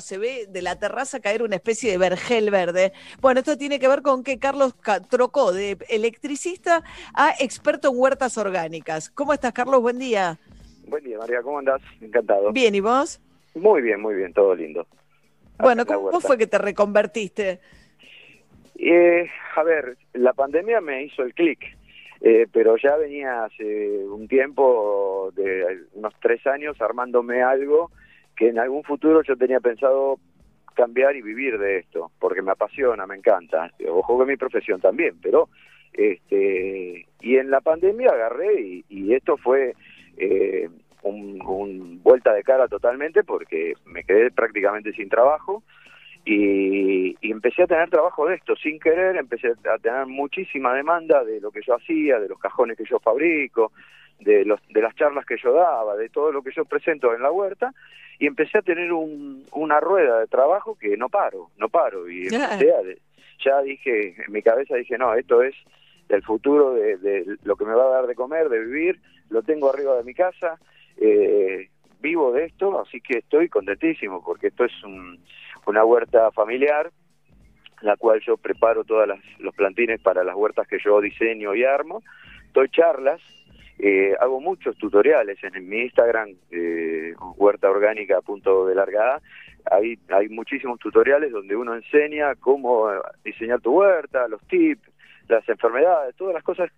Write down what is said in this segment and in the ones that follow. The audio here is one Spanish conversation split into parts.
se ve de la terraza caer una especie de vergel verde. Bueno, esto tiene que ver con que Carlos trocó de electricista a experto en huertas orgánicas. ¿Cómo estás, Carlos? Buen día. Buen día, María. ¿Cómo andás? Encantado. Bien, ¿y vos? Muy bien, muy bien, todo lindo. Bueno, ¿cómo fue que te reconvertiste? Eh, a ver, la pandemia me hizo el clic, eh, pero ya venía hace un tiempo, de unos tres años, armándome algo que en algún futuro yo tenía pensado cambiar y vivir de esto, porque me apasiona, me encanta. Ojo que mi profesión también, pero este y en la pandemia agarré y, esto fue eh, un, vuelta de cara totalmente porque me quedé prácticamente sin trabajo y, y, empecé a tener trabajo de esto sin querer, empecé a tener muchísima demanda de lo que yo hacía, de los cajones que yo fabrico, de, los, de las charlas que yo daba, de todo lo que yo presento en la huerta y empecé a tener un, una rueda de trabajo que no paro, no paro. Y ya. dije, en mi cabeza dije, no, esto es el futuro de, de, lo que me va a dar de comer, de vivir, lo tengo arriba de mi casa, eh, vivo de esto, así que estoy contentísimo porque esto es una huerta familiar, la cual yo preparo todos los plantines para las huertas que yo diseño y armo, doy charlas, eh, hago muchos tutoriales en, mi Instagram, eh, huerta orgánica punto de largada, hay, hay muchísimos tutoriales donde uno enseña cómo diseñar tu huerta, los tips, las enfermedades, todas las cosas.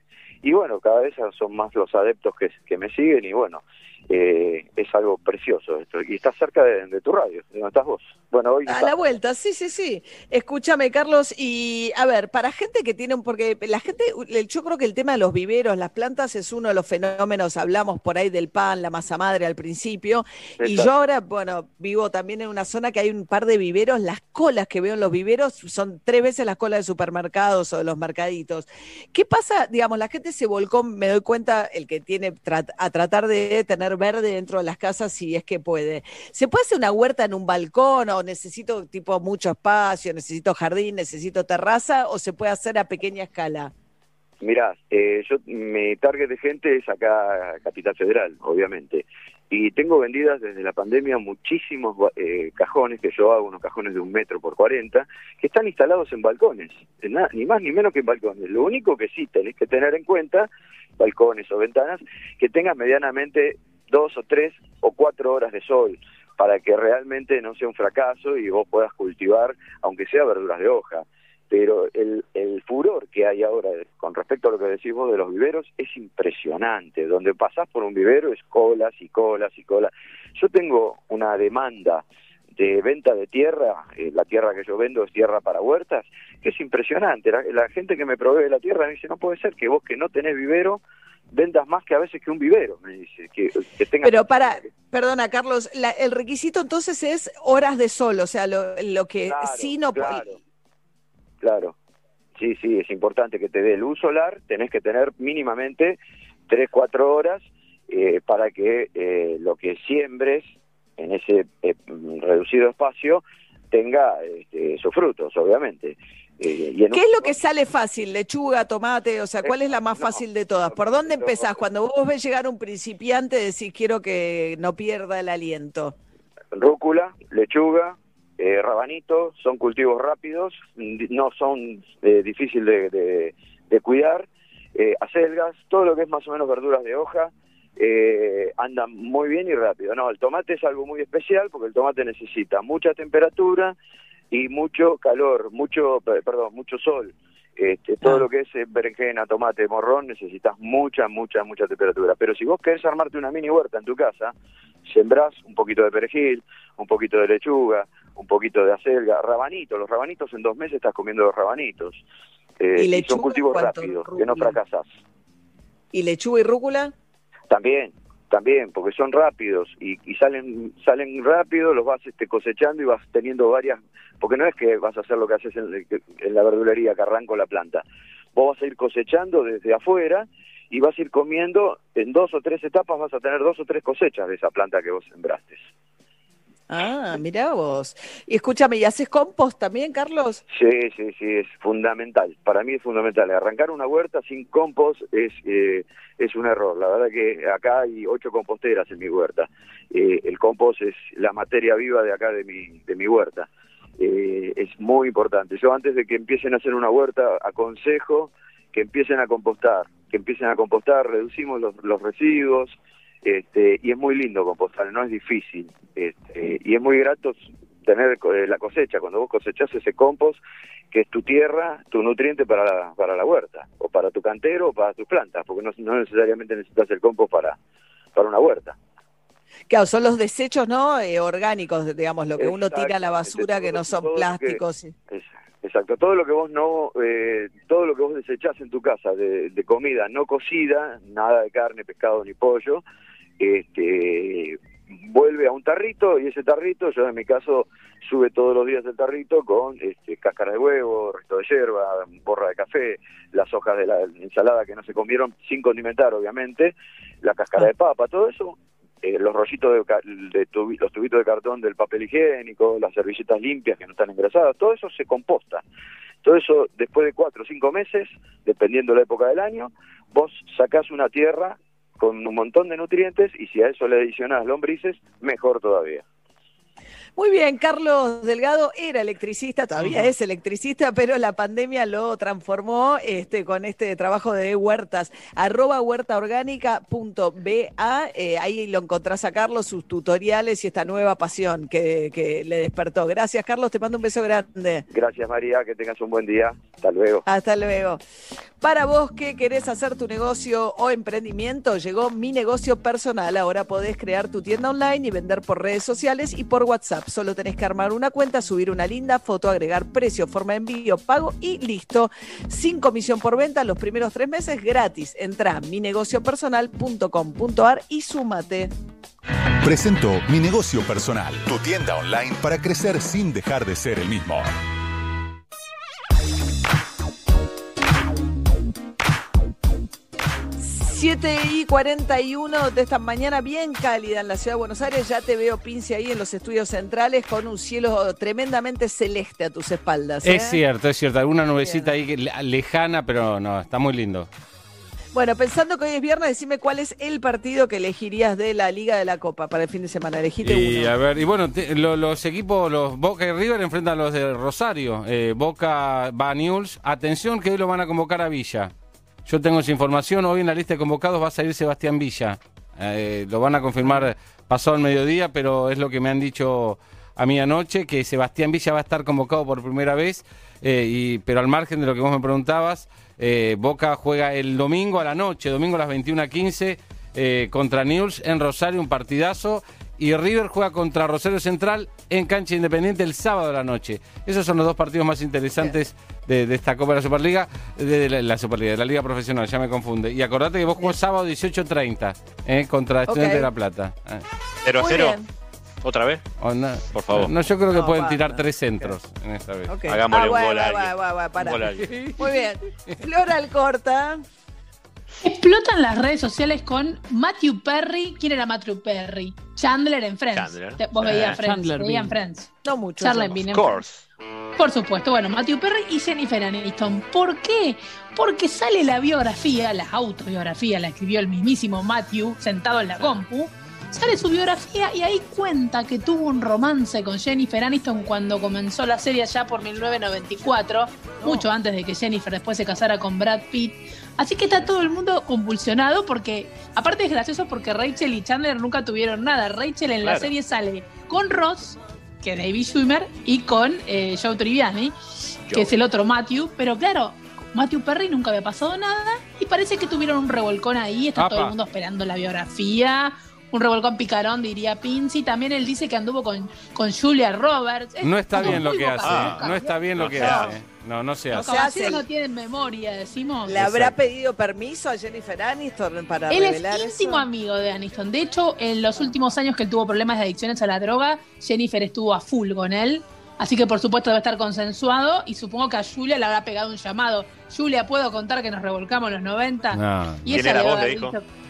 Y bueno, cada vez son más los adeptos que, que me siguen y bueno, eh, es algo precioso esto. Y está cerca de, tu radio, de donde estás vos. Bueno, hoy a la vuelta, sí, sí, sí. Escúchame, Carlos, y a ver, para gente que tiene, porque la gente, yo creo que el tema de los viveros, las plantas es uno de los fenómenos, hablamos por ahí del pan, la masa madre al principio, y yo ahora, bueno, vivo también en una zona que hay un par de viveros, las colas que veo en los viveros son tres veces las colas de supermercados o de los mercaditos. ¿Qué pasa? Digamos, la gente se volcó, me doy cuenta, el que tiene a tratar de tener verde dentro de las casas si es que puede. ¿Se puede hacer una huerta en un balcón o necesito tipo mucho espacio, necesito jardín, necesito terraza o se puede hacer a pequeña escala? Mirá, eh, yo mi target de gente es acá Capital Federal, obviamente. Y tengo vendidas desde la pandemia muchísimos eh, cajones, que yo hago unos cajones de un metro por cuarenta, que están instalados en balcones, ni más ni menos que en balcones. Lo único que sí tenés que tener en cuenta, balcones o ventanas, que tengas medianamente dos o tres o cuatro horas de sol para que realmente no sea un fracaso y vos puedas cultivar, aunque sea verduras de hoja. Pero el, el furor que hay ahora con respecto a lo que decís vos de los viveros es impresionante. Donde pasás por un vivero es colas y colas y colas. Yo tengo una demanda de venta de tierra, eh, la tierra que yo vendo es tierra para huertas, que es impresionante. La, la gente que me provee la tierra me dice, no puede ser que vos que no tenés vivero vendas más que a veces que un vivero, me dice. Que, que Pero para, perdona Carlos, el requisito entonces es horas de sol, o sea, lo, lo que sí no... Claro, claro, sí, sí, es importante que te dé luz solar, tenés que tener mínimamente 3, 4 horas eh, para que eh, lo que siembres en ese eh, reducido espacio tenga este, sus frutos, obviamente. Eh, ¿Qué es lo que sale fácil? ¿Lechuga, tomate? O sea, ¿cuál es la más fácil de todas? ¿Por dónde empezás? Cuando vos ves llegar un principiante, decís, quiero que no pierda el aliento. Rúcula, lechuga, eh, rabanito, son cultivos rápidos, no son eh, difíciles de, cuidar. Eh, acelgas, todo lo que es más o menos verduras de hoja, andan muy bien y rápido. No, el tomate es algo muy especial porque el tomate necesita mucha temperatura, y mucho calor, mucho, perdón, mucho sol. Este, todo ah. lo que es eh, berenjena, tomate, morrón, necesitas mucha, mucha, mucha temperatura. Pero si vos querés armarte una mini huerta en tu casa, sembrás un poquito de perejil, un poquito de lechuga, un poquito de acelga, rabanitos. Los rabanitos en dos meses estás comiendo los rabanitos. Eh, ¿Y, son cultivos rápidos, que no fracasas. ¿Y lechuga y rúcula? También, también, porque son rápidos y, salen salen rápido, los vas este, cosechando y vas teniendo varias, porque no es que vas a hacer lo que haces en, la verdulería, que arranco la planta. Vos vas a ir cosechando desde afuera y vas a ir comiendo, en dos o tres etapas vas a tener dos o tres cosechas de esa planta que vos sembraste. Ah, mirá vos. Y escúchame, ¿y haces compost también, Carlos? Sí, sí, sí, es fundamental. Para mí es fundamental. Arrancar una huerta sin compost es, eh, es un error. La verdad que acá hay ocho composteras en mi huerta. Eh, el compost es la materia viva de acá de mi, de mi huerta. Eh, es muy importante. Yo antes de que empiecen a hacer una huerta, aconsejo que empiecen a compostar, que empiecen a compostar, reducimos los, los residuos, este, y es muy lindo compostar, no es difícil, este, y es muy grato tener eh, la cosecha, cuando vos cosechás ese compost, que es tu tierra, tu nutriente para la, para la huerta, o para tu cantero, o para tus plantas, porque no, no necesariamente necesitas el compost para, para una huerta. Claro, son los desechos no eh, orgánicos, digamos, lo que uno tira a la basura, que no son plásticos. exacto, todo lo que vos no, eh, todo lo que vos desechás en tu casa de, de comida no cocida, nada de carne, pescado ni pollo, este, vuelve a un tarrito y ese tarrito, yo en mi caso sube todos los días el tarrito con este, cáscara de huevo, resto de hierba, borra de café, las hojas de la ensalada que no se comieron sin condimentar obviamente, la cáscara de papa, todo eso, eh, los rollitos de, de los tubitos de cartón del papel higiénico, las servilletas limpias que no están engrasadas, todo eso se composta. Todo eso, después de cuatro o cinco meses, dependiendo de la época del año, vos sacás una tierra con un montón de nutrientes y si a eso le adicionás lombrices, mejor todavía. Muy bien, Carlos Delgado era electricista, todavía es electricista, pero la pandemia lo transformó este, con este trabajo de huertas. Arroba huertaorgánica.ba, eh, ahí lo encontrás a Carlos, sus tutoriales y esta nueva pasión que, que le despertó. Gracias, Carlos, te mando un beso grande. Gracias, María, que tengas un buen día. Hasta luego. Hasta luego. Para vos que querés hacer tu negocio o emprendimiento, llegó mi negocio personal. Ahora podés crear tu tienda online y vender por redes sociales y por WhatsApp. Solo tenés que armar una cuenta, subir una linda foto, agregar precio, forma de envío, pago y listo. Sin comisión por venta, los primeros tres meses gratis. Entra a minegociopersonal.com.ar y súmate. Presento Mi Negocio Personal, tu tienda online para crecer sin dejar de ser el mismo. 7 y 41 de esta mañana bien cálida en la ciudad de Buenos Aires. Ya te veo, Pince, ahí en los estudios centrales con un cielo tremendamente celeste a tus espaldas. Es ¿eh? cierto, es cierto. Alguna nubecita ahí lejana, pero no, está muy lindo. Bueno, pensando que hoy es viernes, decime cuál es el partido que elegirías de la Liga de la Copa para el fin de semana. Elegiste y, uno. A ver, y bueno, los equipos, los Boca y River enfrentan a los de Rosario. Eh, Boca va a News. Atención que hoy lo van a convocar a Villa. Yo tengo esa información. Hoy en la lista de convocados va a salir Sebastián Villa. Eh, lo van a confirmar pasado el mediodía, pero es lo que me han dicho a mí anoche, que Sebastián Villa va a estar convocado por primera vez. Eh, y, pero al margen de lo que vos me preguntabas, eh, Boca juega el domingo a la noche, domingo a las 21.15 contra News en Rosario, un partidazo y River juega contra Rosario Central en cancha independiente el sábado de la noche. Esos son los dos partidos más interesantes de, esta Copa de la Superliga, de la, Superliga, de la Liga Profesional, ya me confunde. Y acordate que vos jugás sábado 18.30 eh, contra Estudiantes de La Plata. 0 a 0. ¿Otra vez? Por favor. No, yo creo que pueden tirar tres centros en esta vez. Hagámosle un gol a Muy bien. Flora Alcorta. Explotan las redes sociales con Matthew Perry. ¿Quién era Matthew Perry? Chandler en Friends. Chandler. Vos veías Friends. Chandler veían Friends. No mucho. Chandler Bean en Friends. Por supuesto, bueno, Matthew Perry y Jennifer Aniston. ¿Por qué? Porque sale la biografía, la autobiografía, la escribió el mismísimo Matthew sentado en la compu. Sale su biografía y ahí cuenta que tuvo un romance con Jennifer Aniston cuando comenzó la serie ya por 1994, mucho antes de que Jennifer después se casara con Brad Pitt. Así que está todo el mundo convulsionado porque, aparte es gracioso porque Rachel y Chandler nunca tuvieron nada. Rachel en la serie sale con Ross, que es David Schwimmer, y con eh, Joe Triviani, que es el otro Matthew. Pero claro, Matthew Perry nunca había pasado nada y parece que tuvieron un revolcón ahí. Está todo el mundo esperando la biografía un revolcón picarón, diría Pinci. También él dice que anduvo con, con Julia Roberts. no está bien lo que hace. no está bien lo que hace. No, no se hace. Los no tienen memoria, decimos. ¿Le habrá pedido permiso a Jennifer Aniston para Él es íntimo amigo de Aniston. De hecho, en los últimos años que él tuvo problemas de adicciones a la droga, Jennifer estuvo a full con él. Así que por supuesto debe estar consensuado y supongo que a Julia le habrá pegado un llamado. Julia, ¿puedo contar que nos revolcamos en los 90? y ella le voz, dicho, Bueno, Bien,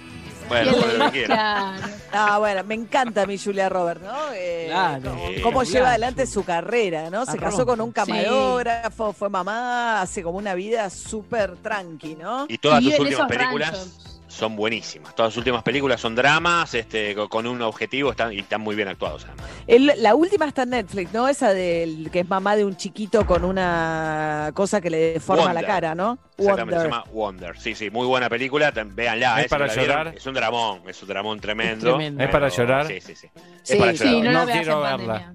bueno, lo que quiera. Ah, bueno, me encanta mi Julia Robert, ¿no? Eh, Claro. cómo, lleva adelante su carrera, ¿no? Se casó con un camarógrafo, fue mamá, hace como una vida súper tranqui, ¿no? Y todas Y sus últimas películas ranchos. Son buenísimas. Todas sus últimas películas son dramas, este, co- con un objetivo están, y están muy bien actuados. además. El- la última está en Netflix, ¿no? Esa del que es mamá de un chiquito con una cosa que le deforma Wonder. la cara, ¿no? Exactamente, se Wonder. llama Wonder. Sí, sí, muy buena película. Véanla. ¿Es eh, para no vieron, llorar? Es un dramón, es un dramón tremendo. tremendo. ¿Es para llorar? Sí, sí, sí. Sí, es para Sí, llorar. no, No quiero verla. pandemia.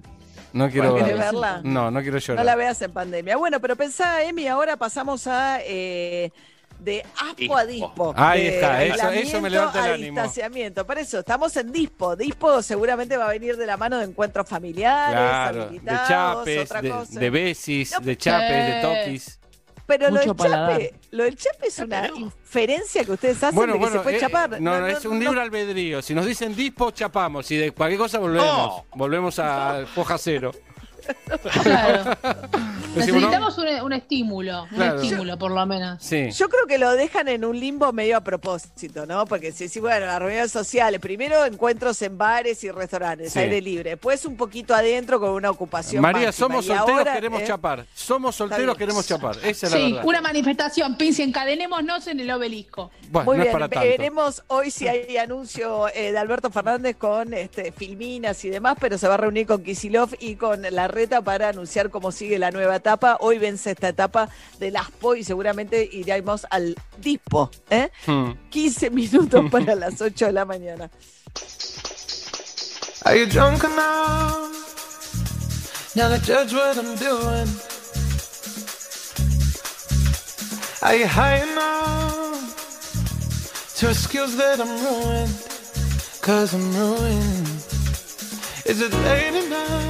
No quiero ¿Querés verla. verla? No, no quiero No llorar. la veas en pandemia. Bueno, pero pensá, Emi, ahora pasamos a eh, de aspo a Dispo. Ahí de está, eso- me levanta el a ánimo. distanciamiento. Por eso, estamos en dispo. Dispo seguramente va a venir de la mano de encuentros familiares, Claro, de chapes, otra de, cosa. de besis, No, de chapes, de toquis. Pero lo del, paladar. chape, lo del chape es una inferencia que ustedes hacen Bueno, de que bueno, se puede eh, chapar. no, no, es un libre albedrío. Si nos dicen dispo, chapamos. Y de cualquier cosa volvemos. Volvemos a foja cero. Claro. Decimos, ¿no? Necesitamos un, un estímulo, Claro. un estímulo por lo menos. Sí. Yo creo que lo dejan en un limbo medio a propósito, ¿no? Porque si bueno, las reuniones sociales, primero encuentros en bares y restaurantes, Sí. aire libre, después un poquito adentro con una ocupación María, máxima, somos y solteros, ahora, queremos ¿eh? chapar. Somos solteros, queremos chapar. Esa es la Sí, verdad. una manifestación, Pinci, encadenémonos en el obelisco. Bueno, Muy no bien, es para tanto. veremos hoy si hay anuncio eh, de Alberto Fernández con este, Filminas y demás, pero se va a reunir con Kisilov y con Larreta para anunciar cómo sigue la nueva etapa. Hoy vence esta etapa del ASPO y seguramente iremos al DISPO. ¿eh? Hmm. 15 minutos para las 8 de la mañana. Are you drunk enough now to judge what I'm doing? Are you high enough to excuse that I'm ruined? Cause I'm ruined. Is it late enough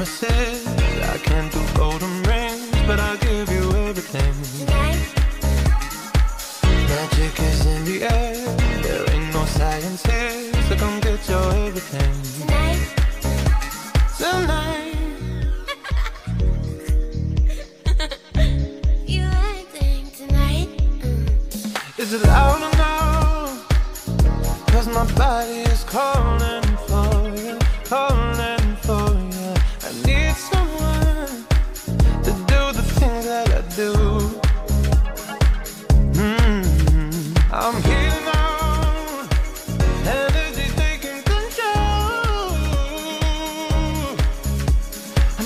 Promises. I can't do golden rings, but I'll give you everything. Magic is in the air. There ain't no science here, so come get your everything. Tonight. Tonight? Is it loud enough? Cause my body is calling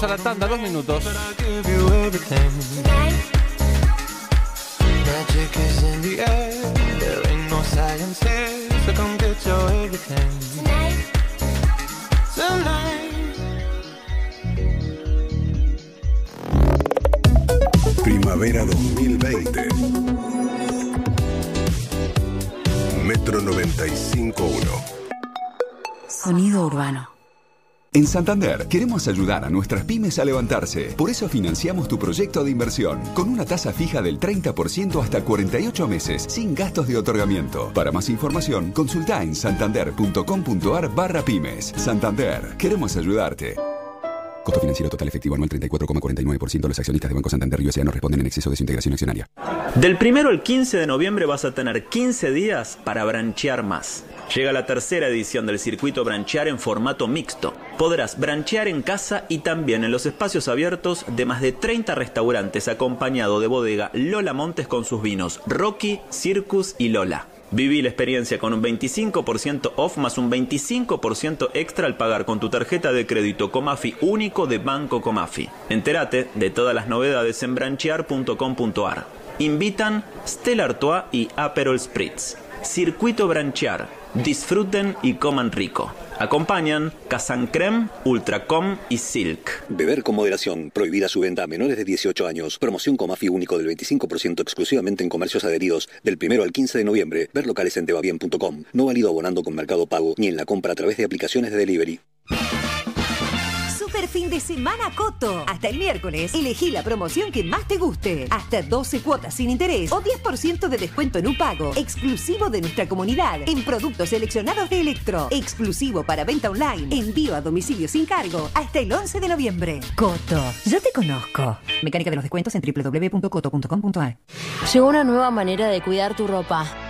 vamos a la tanda, dos minutos. Primavera 2020. Metro 95.1. Sonido urbano. En Santander queremos ayudar a nuestras pymes a levantarse. Por eso financiamos tu proyecto de inversión con una tasa fija del 30% hasta 48 meses, sin gastos de otorgamiento. Para más información, consulta en santander.com.ar barra pymes. Santander, queremos ayudarte. Costo financiero total efectivo anual 34,49%. Los accionistas de Banco Santander y USA no responden en exceso de su integración accionaria. Del primero al 15 de noviembre vas a tener 15 días para branchear más. Llega la tercera edición del circuito branchear en formato mixto. Podrás branchear en casa y también en los espacios abiertos de más de 30 restaurantes acompañado de bodega Lola Montes con sus vinos Rocky, Circus y Lola. Viví la experiencia con un 25% off más un 25% extra al pagar con tu tarjeta de crédito Comafi único de Banco Comafi. Entérate de todas las novedades en branchear.com.ar. Invitan Stella Artois y Aperol Spritz. Circuito Branchear. Disfruten y coman rico. Acompañan Kazan Creme, Ultracom y Silk. Beber con moderación. Prohibida su venta a menores de 18 años. Promoción Comafi único del 25% exclusivamente en comercios adheridos del 1 al 15 de noviembre. Ver locales en tebabien.com. No válido abonando con Mercado Pago ni en la compra a través de aplicaciones de delivery. Fin de semana Coto. Hasta el miércoles, elegí la promoción que más te guste. Hasta 12 cuotas sin interés o 10% de descuento en un pago. Exclusivo de nuestra comunidad. En productos seleccionados de Electro. Exclusivo para venta online. Envío a domicilio sin cargo. Hasta el 11 de noviembre. Coto. Yo te conozco. Mecánica de los descuentos en www.coto.com.ar. Llegó una nueva manera de cuidar tu ropa.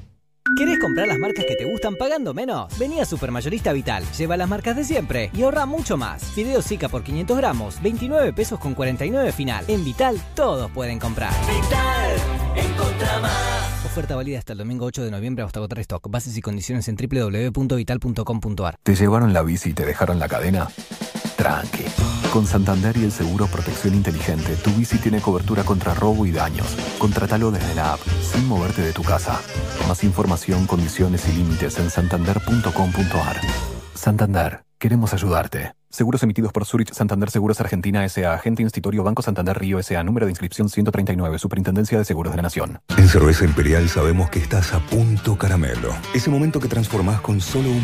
¿Querés comprar las marcas que te gustan pagando menos? Vení a Supermayorista Vital, lleva las marcas de siempre y ahorra mucho más. Fideos Zika por 500 gramos, 29 pesos con 49 final. En Vital, todos pueden comprar. Vital, encontra más. Oferta válida hasta el domingo 8 de noviembre hasta agotar stock. Bases y condiciones en www.vital.com.ar. ¿Te llevaron la bici y te dejaron la cadena? Tranqui. Con Santander y el seguro Protección Inteligente, tu bici tiene cobertura contra robo y daños. Contratalo desde la app, sin moverte de tu casa. Más información, condiciones y límites en santander.com.ar. Santander, queremos ayudarte. Seguros emitidos por Zurich Santander Seguros Argentina S.A. Agente Institutorio Banco Santander Río S.A. Número de inscripción 139. Superintendencia de Seguros de la Nación. En Cerveza Imperial sabemos que estás a punto caramelo. Ese momento que transformás con solo un...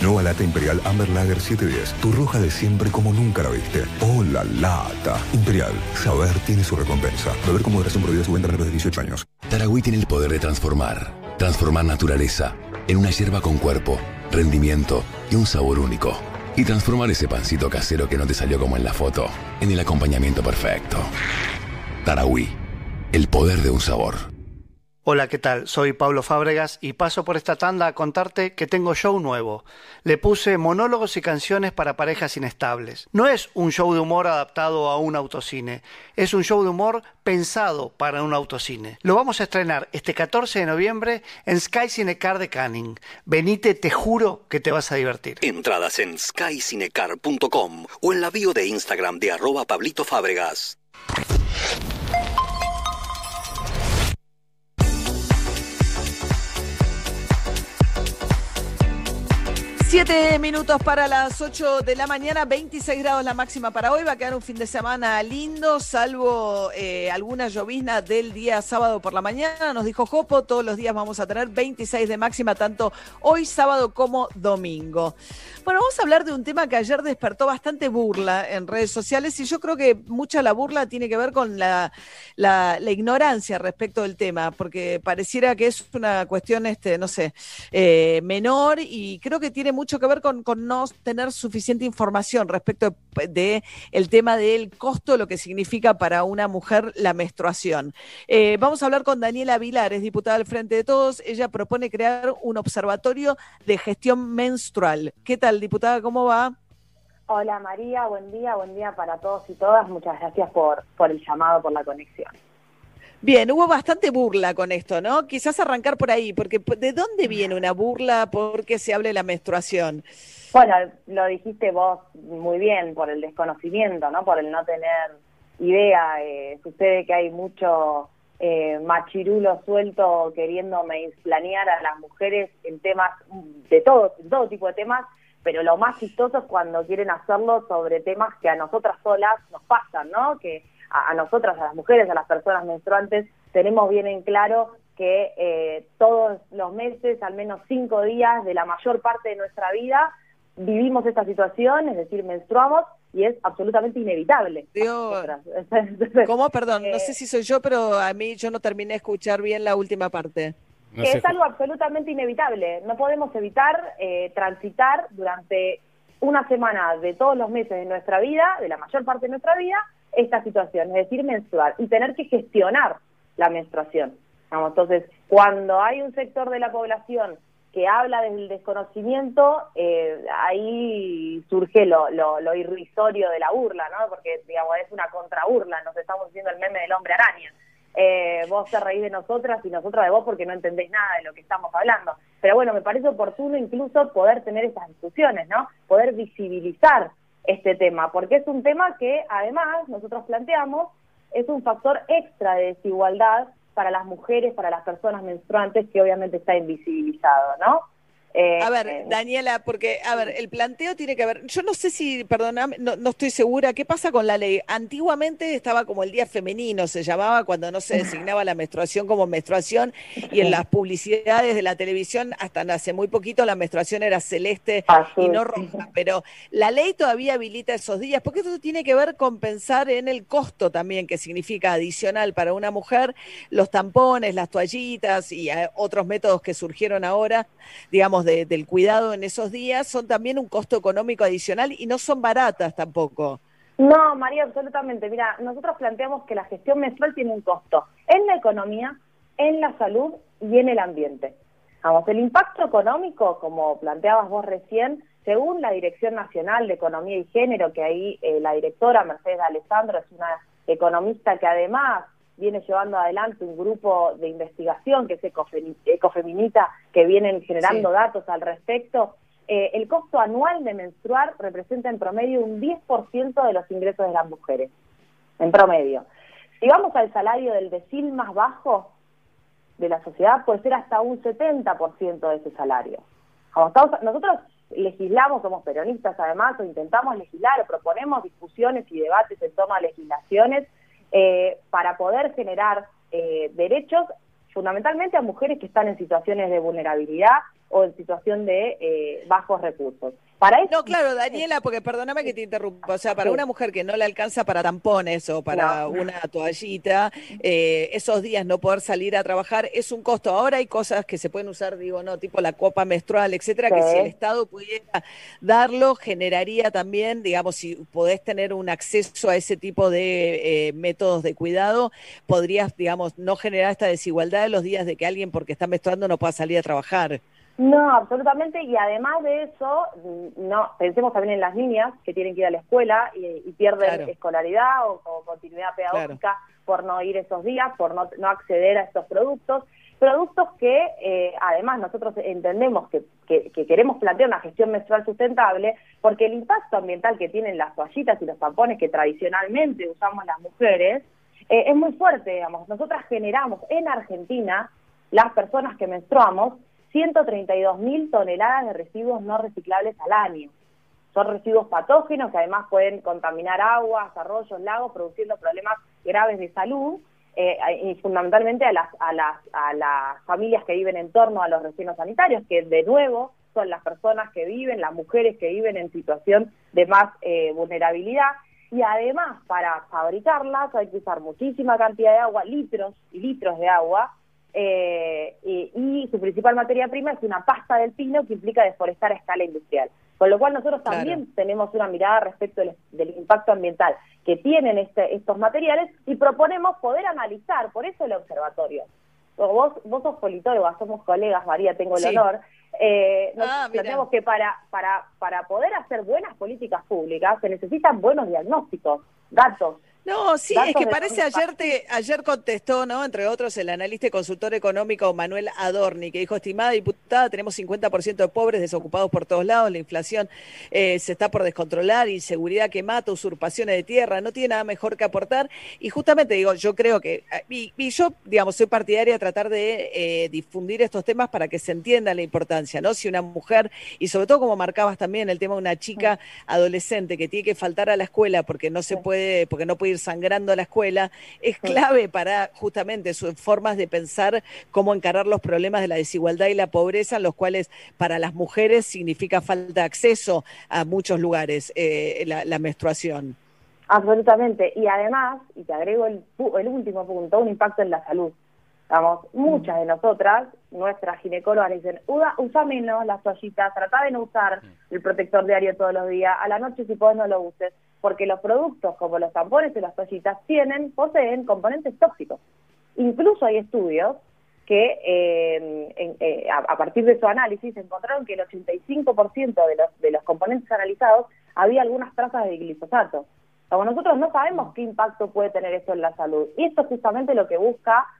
Nueva lata Imperial Amber Lager 710. Tu roja de siempre como nunca la viste. ¡Oh, la lata! Imperial. Saber tiene su recompensa. Beber con moderación prohibida su venta de 18 años. Taragüí tiene el poder de transformar. Transformar naturaleza en una hierba con cuerpo, rendimiento y un sabor único. Y transformar ese pancito casero que no te salió como en la foto en el acompañamiento perfecto. Taragüí. El poder de un sabor. Hola, ¿qué tal? Soy Pablo Fábregas y paso por esta tanda a contarte que tengo show nuevo. Le puse monólogos y canciones para parejas inestables. No es un show de humor adaptado a un autocine, es un show de humor pensado para un autocine. Lo vamos a estrenar este 14 de noviembre en Sky Cinecar de Canning. Venite, te juro que te vas a divertir. Entradas en skycinecar.com o en la bio de Instagram de arroba Pablito Fábregas. Siete minutos para las 8 de la mañana, 26 grados la máxima para hoy. Va a quedar un fin de semana lindo, salvo eh, alguna llovizna del día sábado por la mañana. Nos dijo Jopo, todos los días vamos a tener 26 de máxima, tanto hoy sábado como domingo. Bueno, vamos a hablar de un tema que ayer despertó bastante burla en redes sociales y yo creo que mucha la burla tiene que ver con la, la- ignorancia respecto del tema, porque pareciera que es una cuestión, este, no sé, eh, menor y creo que tiene mucho que ver con, con no tener suficiente información respecto de el tema del costo, lo que significa para una mujer la menstruación. Eh, vamos a hablar con Daniela Vilar, es diputada del Frente de Todos. Ella propone crear un observatorio de gestión menstrual. ¿Qué tal, diputada? ¿Cómo va? Hola María, buen día, buen día para todos y todas. Muchas gracias por, por el llamado, por la conexión. Bien, hubo bastante burla con esto, ¿no? Quizás arrancar por ahí, porque ¿de dónde viene una burla porque se hable de la menstruación? Bueno, lo dijiste vos muy bien, por el desconocimiento, ¿no? Por el no tener idea. Eh, sucede que hay mucho eh, machirulo suelto queriendo planear a las mujeres en temas de todo, todo tipo de temas, pero lo más chistoso es cuando quieren hacerlo sobre temas que a nosotras solas nos pasan, ¿no? Que a, a nosotras, a las mujeres, a las personas menstruantes, tenemos bien en claro que eh, todos los meses, al menos cinco días de la mayor parte de nuestra vida, vivimos esta situación, es decir, menstruamos y es absolutamente inevitable. ¿Cómo? Perdón, no sé si soy yo, pero a mí yo no terminé de escuchar bien la última parte. que es algo absolutamente inevitable. No podemos evitar eh, transitar durante una semana de todos los meses de nuestra vida, de la mayor parte de nuestra vida, esta situación, es decir, menstruar y tener que gestionar la menstruación. Vamos, entonces, cuando hay un sector de la población que habla desde el desconocimiento, eh, ahí surge lo, lo, irrisorio de la burla, ¿no? Porque, digamos, es una contraburla, nos estamos diciendo el meme del hombre araña. Eh, vos te reís de nosotras y nosotras de vos porque no entendéis nada de lo que estamos hablando. Pero bueno, me parece oportuno incluso poder tener estas discusiones, ¿no? Poder visibilizar este tema, porque es un tema que además nosotros planteamos es un factor extra de desigualdad para las mujeres, para las personas menstruantes, que obviamente está invisibilizado, ¿no? Eh, a ver, Daniela, porque, a ver, el planteo tiene que ver, yo no sé si, perdóname, no, no, estoy segura, ¿qué pasa con la ley? Antiguamente estaba como el día femenino, se llamaba cuando no se designaba la menstruación como menstruación, y en las publicidades de la televisión, hasta hace muy poquito, la menstruación era celeste y no roja, pero la ley todavía habilita esos días, porque esto tiene que ver con pensar en el costo también, que significa adicional para una mujer, los tampones, las toallitas y eh, otros métodos que surgieron ahora, digamos, de, del cuidado en esos días son también un costo económico adicional y no son baratas tampoco. No, María, absolutamente. Mira, nosotros planteamos que la gestión menstrual tiene un costo en la economía, en la salud y en el ambiente. Vamos, el impacto económico, como planteabas vos recién, según la Dirección Nacional de Economía y Género, que ahí eh, la directora Mercedes Alessandro es una economista que además viene llevando adelante un grupo de investigación que es Ecofeminita, que vienen generando sí. datos al respecto. Eh, el costo anual de menstruar representa en promedio un 10% de los ingresos de las mujeres, en promedio. Si vamos al salario del decil más bajo de la sociedad, puede ser hasta un 70% de ese salario. Nosotros legislamos, somos peronistas además, o intentamos legislar, o proponemos discusiones y debates en torno a legislaciones eh, para poder generar eh, derechos fundamentalmente a mujeres que están en situaciones de vulnerabilidad o en situación de eh, bajos recursos. Para eso, no, claro, Daniela, porque perdóname que te interrumpa, o sea, para una mujer que no le alcanza para tampones o para no. una toallita, eh, esos días no poder salir a trabajar es un costo. Ahora hay cosas que se pueden usar, digo, no, tipo la copa menstrual, etcétera, sí. que si el Estado pudiera darlo, generaría también, digamos, si podés tener un acceso a ese tipo de eh, métodos de cuidado, podrías, digamos, no generar esta desigualdad de los días de que alguien porque está menstruando no pueda salir a trabajar. No, absolutamente, y además de eso, no pensemos también en las niñas que tienen que ir a la escuela y, y pierden claro. escolaridad o, o, continuidad pedagógica claro. por no ir esos días, por no, no acceder a estos productos, productos que eh, además nosotros entendemos que, que, que, queremos plantear una gestión menstrual sustentable porque el impacto ambiental que tienen las toallitas y los tampones que tradicionalmente usamos las mujeres eh, es muy fuerte, digamos. Nosotras generamos en Argentina, las personas que menstruamos, 132 mil toneladas de residuos no reciclables al año. Son residuos patógenos que además pueden contaminar aguas, arroyos, lagos, produciendo problemas graves de salud eh, y fundamentalmente a las, a, las, a las familias que viven en torno a los residuos sanitarios, que de nuevo son las personas que viven, las mujeres que viven en situación de más eh, vulnerabilidad. Y además, para fabricarlas hay que usar muchísima cantidad de agua, litros y litros de agua, eh, y, y su principal materia prima es una pasta del pino que implica deforestar a escala industrial. Con lo cual nosotros Claro. también tenemos una mirada respecto del, del impacto ambiental que tienen este- estos materiales y proponemos poder analizar, por eso el observatorio. Vos, vos sos politóloga, somos colegas, María, tengo el Sí. honor. Eh, nos Ah, que para, para, para poder hacer buenas políticas públicas se necesitan buenos diagnósticos, datos. No, sí, es que parece ayer te, ayer contestó, ¿no? Entre otros, el analista y consultor económico Manuel Adorni, que dijo, estimada diputada, tenemos 50% de pobres desocupados por todos lados, la inflación eh, se está por descontrolar, inseguridad que mata, usurpaciones de tierra, no tiene nada mejor que aportar. Y justamente digo, yo creo que, eh, y, y yo, digamos, soy partidaria de tratar de eh, difundir estos temas para que se entienda la importancia, ¿no? Si una mujer, y sobre todo como marcabas también el tema de una chica adolescente que tiene que faltar a la escuela porque no se puede, porque no puede ir sangrando a la escuela, es clave para justamente sus formas de pensar cómo encarar los problemas de la desigualdad y la pobreza, en los cuales para las mujeres significa falta de acceso a muchos lugares eh, la, la menstruación. Absolutamente. Y además, y te agrego el, pu- el último punto, un impacto en la salud. Vamos, muchas de nosotras, nuestras ginecólogas le dicen, usa, usa menos las toallitas, trata de no usar el protector diario todos los días, a la noche si podés no lo uses, porque los productos como los tampones y las toallitas tienen, poseen componentes tóxicos. Incluso hay estudios que eh, en- eh, a, partir de su análisis encontraron que el 85% de los, de los componentes analizados había algunas trazas de glifosato. Como nosotros no sabemos qué impacto puede tener eso en la salud. Y esto es justamente lo que busca